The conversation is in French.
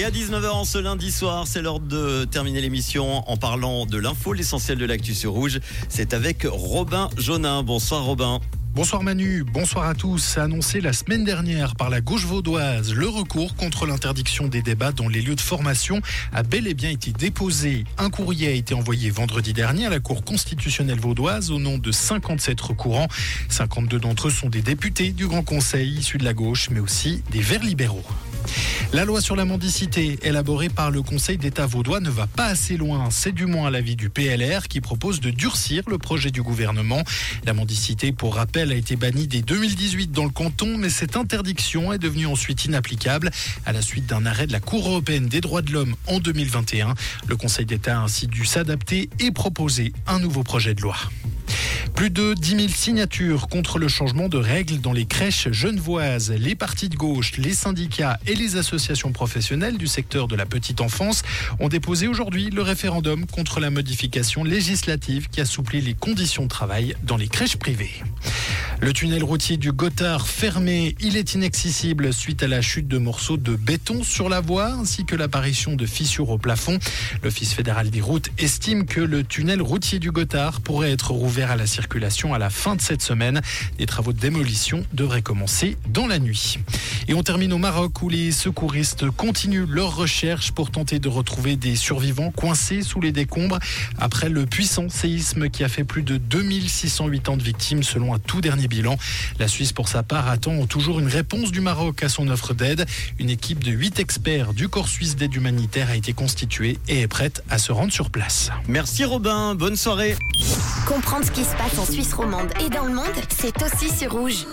Et à 19h en ce lundi soir, c'est l'heure de terminer l'émission en parlant de l'info, l'essentiel de l'actu sur Rouge. C'est avec Robin Jonin. Bonsoir Robin. Bonsoir Manu, bonsoir à tous. Annoncé la semaine dernière par la gauche vaudoise, le recours contre l'interdiction des débats dans les lieux de formation a bel et bien été déposé. Un courrier a été envoyé vendredi dernier à la Cour constitutionnelle vaudoise au nom de 57 recourants. 52 d'entre eux sont des députés du Grand Conseil issus de la gauche, mais aussi des Verts libéraux. La loi sur la mendicité, élaborée par le Conseil d'État vaudois, ne va pas assez loin. C'est du moins l'avis du PLR qui propose de durcir le projet du gouvernement. La mendicité, pour rappel, a été bannie dès 2018 dans le canton, mais cette interdiction est devenue ensuite inapplicable à la suite d'un arrêt de la Cour européenne des droits de l'homme en 2021. Le Conseil d'État a ainsi dû s'adapter et proposer un nouveau projet de loi. Plus de 10 000 signatures contre le changement de règles dans les crèches genevoises. Les partis de gauche, les syndicats et les associations professionnelles du secteur de la petite enfance ont déposé aujourd'hui le référendum contre la modification législative qui assouplit les conditions de travail dans les crèches privées. Le tunnel routier du Gothard fermé, il est inaccessible suite à la chute de morceaux de béton sur la voie ainsi que l'apparition de fissures au plafond. L'Office fédéral des routes estime que le tunnel routier du Gothard pourrait être rouvert à la circulation à la fin de cette semaine. Des travaux de démolition devraient commencer dans la nuit. Et on termine au Maroc où les secouristes continuent leurs recherches pour tenter de retrouver des survivants coincés sous les décombres après le puissant séisme qui a fait plus de 2680 de victimes selon un tout dernier bilan. La Suisse, pour sa part, attend toujours une réponse du Maroc à son offre d'aide. Une équipe de 8 experts du Corps suisse d'aide humanitaire a été constituée et est prête à se rendre sur place. Merci Robin, bonne soirée. Comprendre ce qui se passe en Suisse romande et dans le monde, c'est aussi sur Rouge.